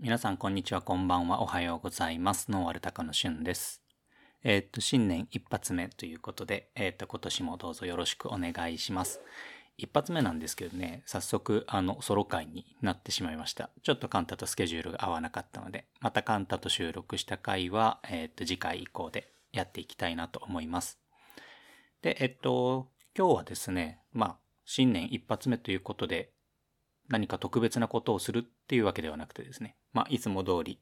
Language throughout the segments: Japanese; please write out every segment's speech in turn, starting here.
皆さん、こんにちは、こんばんは、おはようございます。ノーアルタカのしゅんです。えーっと、新年一発目ということで、えーっと、今年もどうぞよろしくお願いします。一発目なんですけどね、早速、あの、ソロ会になってしまいました。ちょっとカンタとスケジュールが合わなかったので、またカンタと収録した回は、えーっと、次回以降でやっていきたいなと思います。で、えっと、今日はですね、まあ、新年一発目ということで、何か特別なことをするっていうわけではなくてですね、まあ、いつも通り、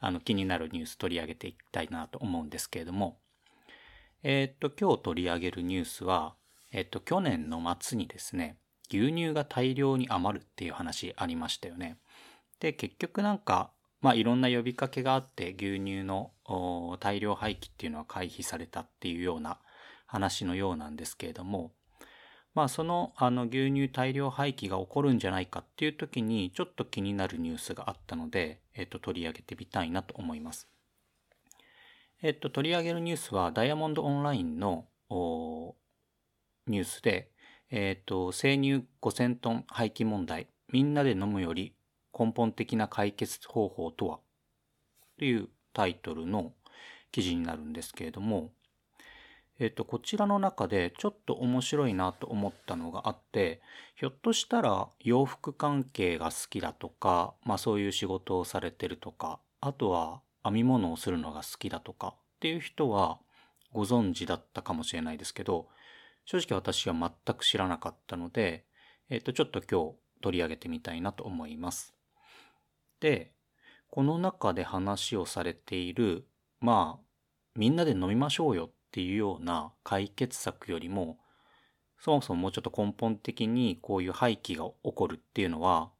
あの、気になるニュース取り上げていきたいなと思うんですけれども、えーっと、今日取り上げるニュースは、えーっと、去年の末にですね、牛乳が大量に余るっていう話ありましたよね。で、結局なんか、まあ、いろんな呼びかけがあって、牛乳の大量廃棄っていうのは回避されたっていうような話のようなんですけれども、まあそのあの牛乳大量廃棄が起こるんじゃないかっていう時にちょっと気になるニュースがあったので、えっと取り上げてみたいなと思います。えっと取り上げるニュースはダイヤモンドオンラインのニュースで、えっと生乳5000トン廃棄問題みんなで飲むより根本的な解決方法とは？というタイトルの記事になるんですけれども、えっと、こちらの中でちょっと面白いなと思ったのがあって、ひょっとしたら洋服関係が好きだとか、まあそういう仕事をされてるとか、あとは編み物をするのが好きだとかっていう人はご存知だったかもしれないですけど、正直私は全く知らなかったので、えっと、ちょっと今日取り上げてみたいなと思います。で、この中で話をされている、まあ、みんなで飲みましょうよっていうような解決策よりも、そもそももうちょっと根本的にこういう廃棄が起こるっていうのは、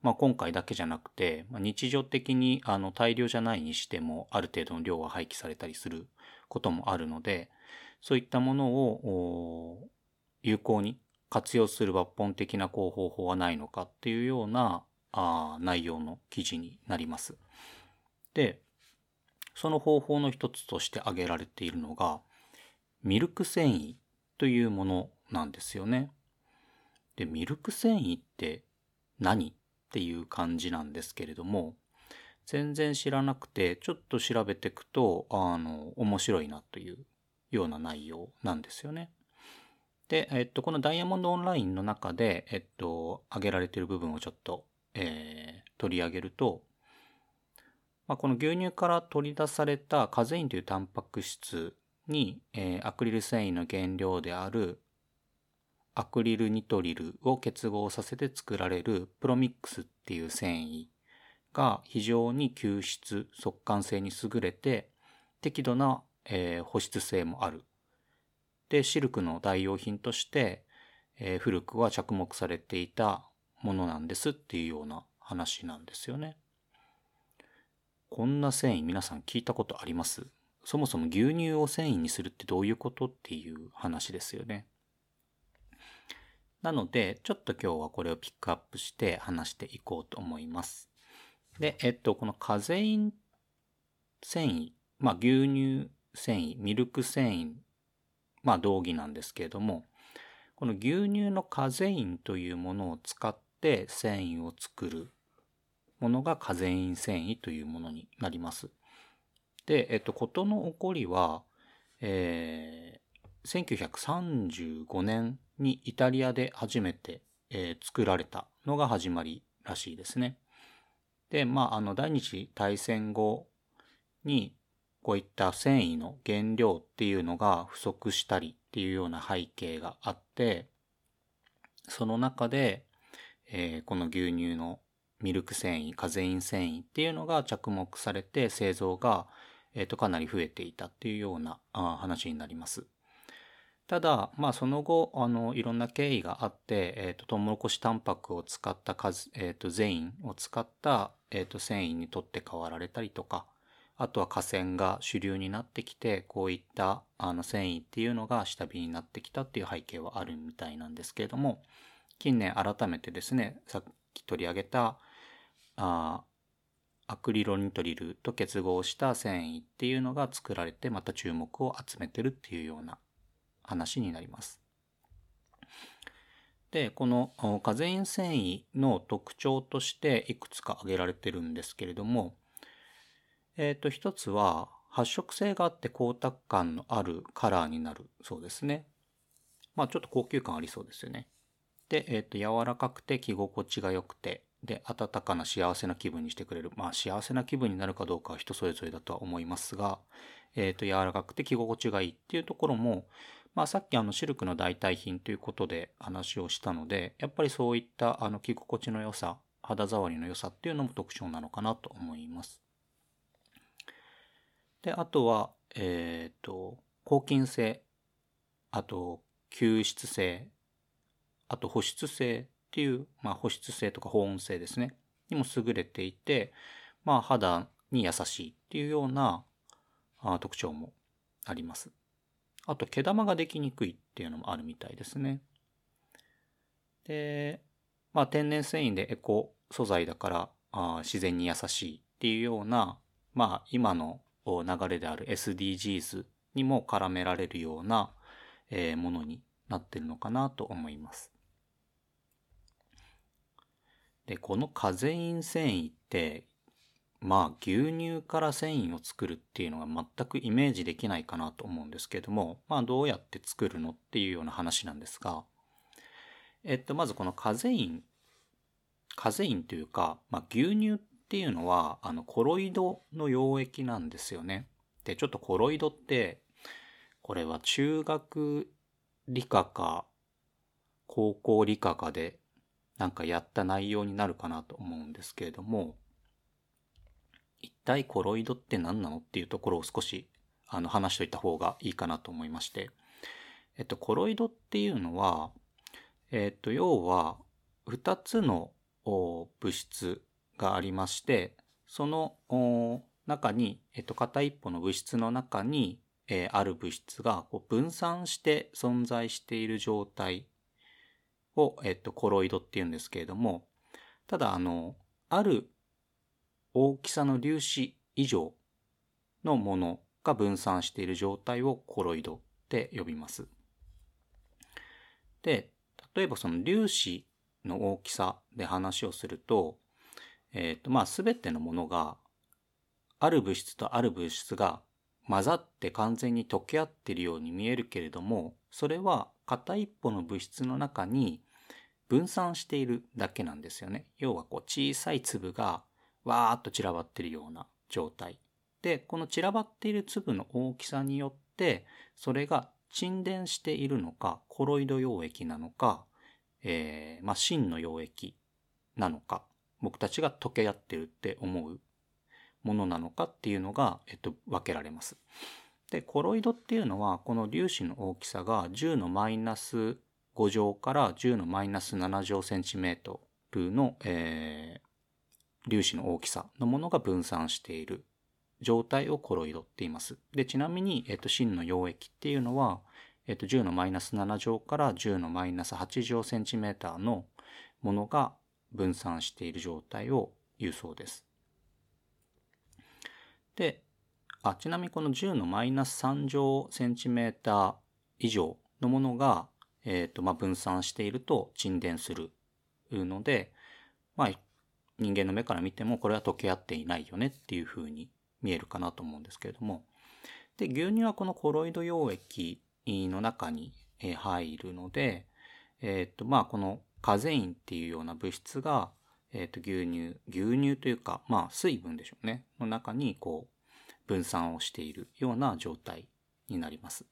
まあ今回だけじゃなくて、まあ、日常的にあの大量じゃないにしてもある程度の量は廃棄されたりすることもあるので、そういったものを有効に活用する抜本的なこう方法はないのかっていうようなあ内容の記事になります。で、その方法の一つとして挙げられているのが、ミルク繊維というものなんですよね。で、ミルク繊維って何っていう感じなんですけれども、全然知らなくて、ちょっと調べていくと、あの、面白いなというような内容なんですよね。で、えっと、このダイヤモンドオンラインの中で、えっと、挙げられている部分をちょっと、えー取り上げると、まあ、この牛乳から取り出されたカゼインというタンパク質に、えーアクリル繊維の原料であるアクリルニトリルを結合させて作られるプロミックスっていう繊維が非常に吸湿、速乾性に優れて適度な、えー保湿性もある。で、シルクの代用品として、えー古くは着目されていたものなんですっていうような話なんですよね。こんな繊維皆さん聞いたことあります？そもそも牛乳を繊維にするってどういうことっていう話ですよね。なので、ちょっと今日はこれをピックアップして話していこうと思います。で、えっと、このカゼイン繊維、まあ牛乳繊維、ミルク繊維、まあ同義なんですけれども、この牛乳のカゼインというものを使って繊維を作るものがカゼイン繊維というものになります。で、えっと、ことの起こりは、えー、1935年にイタリアで初めて、えー作られたのが始まりらしいですね。で、まあ、あの、第二次大戦後に、こういった繊維の原料っていうのが不足したりっていうような背景があって、その中で、えーこの牛乳のミルク繊維、カゼイン繊維っていうのが着目されて製造が、えーとかなり増えていたっていうようなあ話になります。ただ、まあその後、あの、いろんな経緯があって、えっ、と、トウモロコシタンパクを使った数、えっ、と、ゼインを使った、えっ、と、繊維にとって変わられたりとか、あとは河川が主流になってきて、こういったあの繊維っていうのが下火になってきたっていう背景はあるみたいなんですけれども、近年改めてですね、さっき取り上げた、あーアクリロニトリルと結合した繊維っていうのが作られて、また注目を集めてるっていうような話になります。で、このカゼイン繊維の特徴としていくつか挙げられてるんですけれども、えっ、ー、と、一つは発色性があって光沢感のあるカラーになるそうですね。まあちょっと高級感ありそうですよね。で、えっ、ー、と、柔らかくて着心地が良くて、で、温かな幸せな気分にしてくれる。まあ幸せな気分になるかどうかは人それぞれだとは思いますが、えっ、ー、と、柔らかくて着心地がいいっていうところも、まあさっきあのシルクの代替品ということで話をしたので、やっぱりそういったあの着心地の良さ、肌触りの良さっていうのも特徴なのかなと思います。で、あとは、えっ、ー、と、抗菌性、あと、吸湿性、あと保湿性っていう、まあ保湿性とか保温性ですね、にも優れていて、まあ肌に優しいっていうようなあ特徴もあります。あと毛玉ができにくいっていうのもあるみたいですね。で、まあ天然繊維でエコ素材だからあ自然に優しいっていうような、まあ今の流れである SDGs にも絡められるような、えー、ものになってるのかなと思います。で、このカゼイン繊維ってまあ牛乳から繊維を作るっていうのが全くイメージできないかなと思うんですけども、まあどうやって作るのっていうような話なんですが、えっと、まずこのカゼイン、カゼインというか、まあ牛乳っていうのは、あのコロイドの溶液なんですよね。で、ちょっとコロイドって、これは中学理科か高校理科かでなんかやった内容になるかなと思うんですけれども、一体コロイドって何なのっていうところを少しあの話しといた方がいいかなと思いまして。えっと、コロイドっていうのは、えっと、要は二つの物質がありまして、その中に、えっと、片一方の物質の中に、えー、ある物質がこう分散して存在している状態を、えっと、コロイドっていうんですけれども、ただ、あの、ある大きさの粒子以上のものが分散している状態をコロイドって呼びます。で、例えばその粒子の大きさで話をすると、えっ、ー、と、まあ、すべてのものが、ある物質とある物質が混ざって完全に溶け合っているように見えるけれども、それは片一方の物質の中に分散しているだけなんですよね。要はこう小さい粒がわーっと散らばってるような状態。で、この散らばっている粒の大きさによって、それが沈殿しているのか、コロイド溶液なのか、えー、まあ、真の溶液なのか、僕たちが溶け合ってるって思うものなのかっていうのが、えっと、分けられます。で、コロイドっていうのは、この粒子の大きさが10のマイナス5乗から10のマイナス7乗センチメートルの、えー、粒子の大きさのものが分散している状態をコロイドって言います。で、ちなみに、えっと、真の溶液っていうのは、えっと、10のマイナス7乗から10のマイナス8乗センチメーターのものが分散している状態を言うそうです。で、あ、ちなみにこの10のマイナス3乗センチメーター以上のものが、えっ、と、まあ、分散していると沈殿するので、まあ、人間の目から見てもこれは溶け合っていないよねっていうふうに見えるかなと思うんですけれども。で、牛乳はこのコロイド溶液の中に入るので、え、ー、と、まあ、このカゼインっていうような物質が、え、ー、と、牛乳、牛乳というか、まあ、水分でしょうね。の中に、こう、分散をしているような状態になります。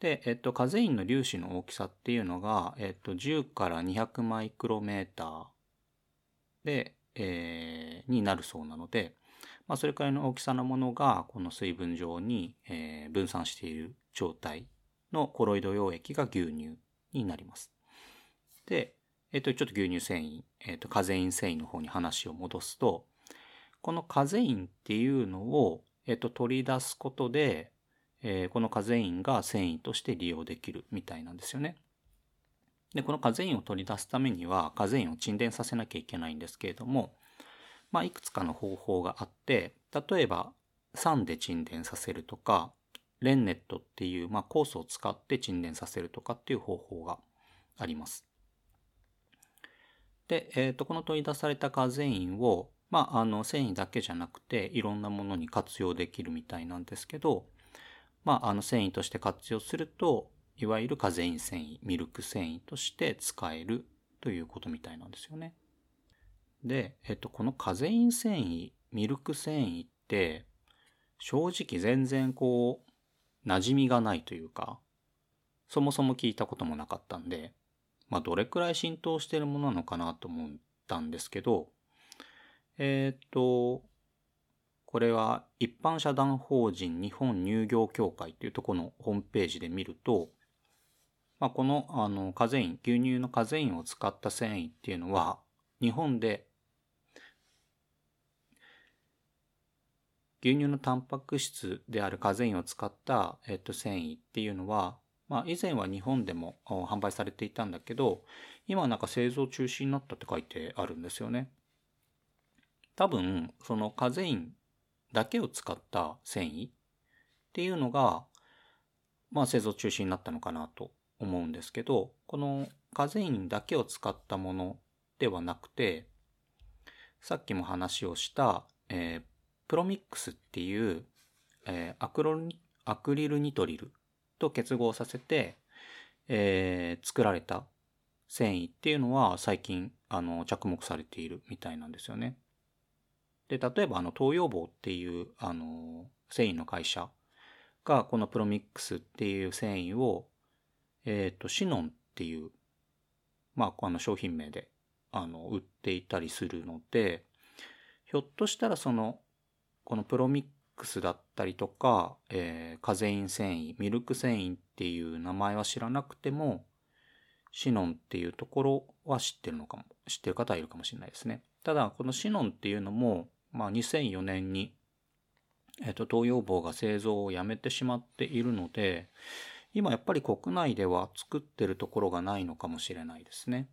で、えっ、と、カゼインの粒子の大きさっていうのが、えっ、と、10から200マイクロメーターで、えー、になるそうなので、まあ、それくらいの大きさのものがこの水分状に、えー、分散している状態のコロイド溶液が牛乳になります。で、えっ、と、ちょっと牛乳繊維、えっ、と、カゼイン繊維の方に話を戻すと、このカゼインっていうのを、えっ、と、取り出すことで、えこのカゼインが繊維として利用できるみたいなんですよね。で、このカゼインを取り出すためには、カゼインを沈殿させなきゃいけないんですけれども、まあ、いくつかの方法があって、例えば、酸で沈殿させるとか、レンネットっていう、まあ、酵素を使って沈殿させるとかっていう方法があります。で、えっ、と、この取り出されたカゼインを、まあ、あの、繊維だけじゃなくて、いろんなものに活用できるみたいなんですけど、まあ、あの、繊維として活用すると、いわゆるカゼイン繊維、ミルク繊維として使えるということみたいなんですよね。で、えっと、このカゼイン繊維、ミルク繊維って、正直全然こう、馴染みがないというか、そもそも聞いたこともなかったんで、まあ、どれくらい浸透してるものなのかなと思ったんですけど、えっ、と、これは一般社団法人日本乳業協会っていうところのホームページで見ると、まあ、このあのカゼイン、牛乳のカゼインを使った繊維っていうのは、日本で牛乳のタンパク質であるカゼインを使った、えっと、繊維っていうのは、まあ、以前は日本でも販売されていたんだけど、今はなんか製造中止になったって書いてあるんですよね。多分、そのカゼインだけを使った繊維っていうのが、まあ製造中止になったのかなと思うんですけど、このカゼインだけを使ったものではなくて、さっきも話をした、えー、プロミックスっていう、えー、アクロアクリルニトリルと結合させて、えー、作られた繊維っていうのは最近あの着目されているみたいなんですよね。で、例えばあの東洋棒っていうあの繊維の会社がこのプロミックスっていう繊維を、えっ、ー、と、シノンっていう、まあ、あの商品名であの売っていたりするので、ひょっとしたらその、このプロミックスだったりとか、えー、カゼイン繊維、ミルク繊維っていう名前は知らなくても、シノンっていうところは知ってるのかも、知ってる方はいるかもしれないですね。ただ、このシノンっていうのも、まあ、2004年に、えっと、東洋棒が製造をやめてしまっているので、今やっぱり国内では作ってるところがないのかもしれないですね。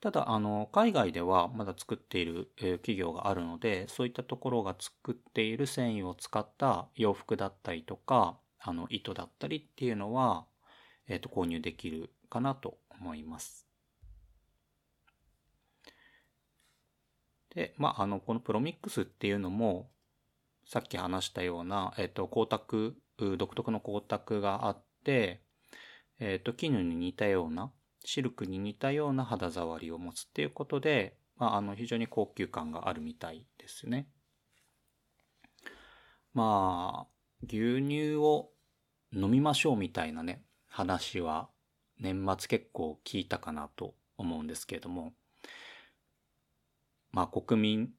ただ、あの、海外ではまだ作っている、企業があるので、そういったところが作っている繊維を使った洋服だったりとか、あの、糸だったりっていうのは、えっ、と、購入できるかなと思います。で、まあ、あの、このプロミックスっていうのも、さっき話したような、えっ、と、光沢、独特の光沢があって、えっ、と、絹に似たような、シルクに似たような肌触りを持つっていうことで、まあ、あの、非常に高級感があるみたいですね。まあ、牛乳を飲みましょうみたいなね、話は年末結構聞いたかなと思うんですけれども、まあ国民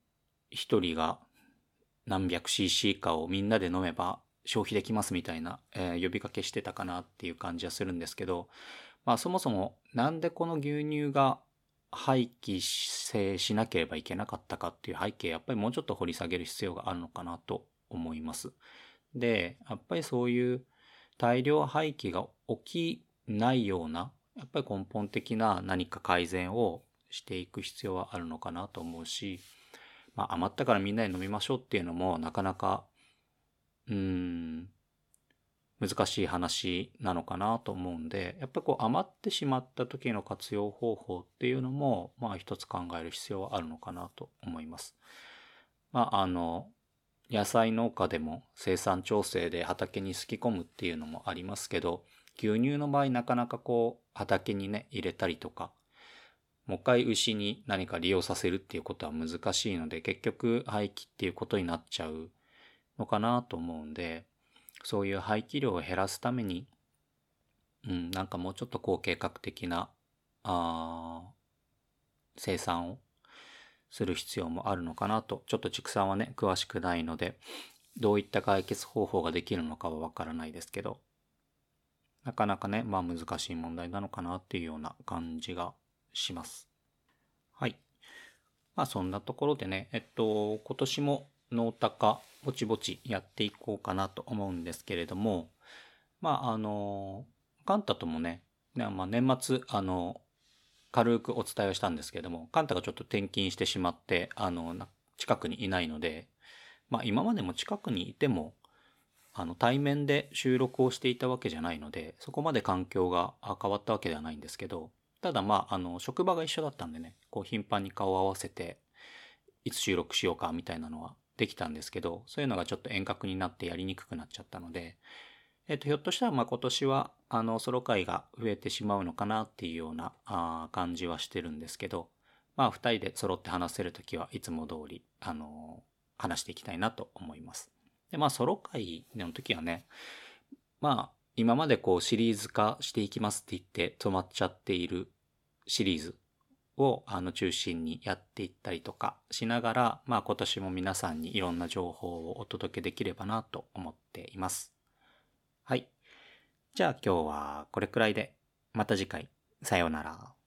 一人が何百 cc かをみんなで飲めば消費できますみたいな、えー、呼びかけしてたかなっていう感じはするんですけど、まあそもそもなんでこの牛乳が廃棄しなければいけなかったかっていう背景やっぱりもうちょっと掘り下げる必要があるのかなと思います。で、やっぱりそういう大量廃棄が起きないような、やっぱり根本的な何か改善をしていく必要はあるのかなと思うし、まあ、余ったからみんなで飲みましょうっていうのもなかなか、うーん、難しい話なのかなと思うんで、やっぱこう余ってしまった時の活用方法っていうのも、まあ一つ考える必要はあるのかなと思います。まああの、野菜農家でも生産調整で畑にすき込むっていうのもありますけど、牛乳の場合なかなかこう畑にね入れたりとかもう一回牛に何か利用させるっていうことは難しいので結局廃棄っていうことになっちゃうのかなと思うんでそういう廃棄量を減らすためにうんなんかもうちょっとこう計画的なあ生産をする必要もあるのかなと。ちょっと畜産はね詳しくないのでどういった解決方法ができるのかはわからないですけどなかなかね、まあ難しい問題なのかなっていうような感じがします。はい。まあそんなところでね、えっと、今年もノータカぼちぼちやっていこうかなと思うんですけれども、まああの、カンタともね、ねまあ、年末、あの、軽くお伝えをしたんですけれども、カンタがちょっと転勤してしまって、あの、近くにいないので、まあ今までも近くにいても、あの対面で収録をしていたわけじゃないのでそこまで環境が変わったわけではないんですけどただまあ、あの、職場が一緒だったんでね、こう頻繁に顔を合わせて、いつ収録しようかみたいなのはできたんですけど、そういうのがちょっと遠隔になってやりにくくなっちゃったので、えっ、と、ひょっとしたらまあ今年は、あの、ソロ会が増えてしまうのかなっていうようなあ感じはしてるんですけど、まあ二人で揃って話せるときはいつも通り、あの話していきたいなと思います。で、まあソロ会の時はね、まあ今までこうシリーズ化していきますって言って止まっちゃっているシリーズをあの中心にやっていったりとかしながら、まあ今年も皆さんにいろんな情報をお届けできればなと思っています。はい。じゃあ今日はこれくらいで、また次回、さようなら。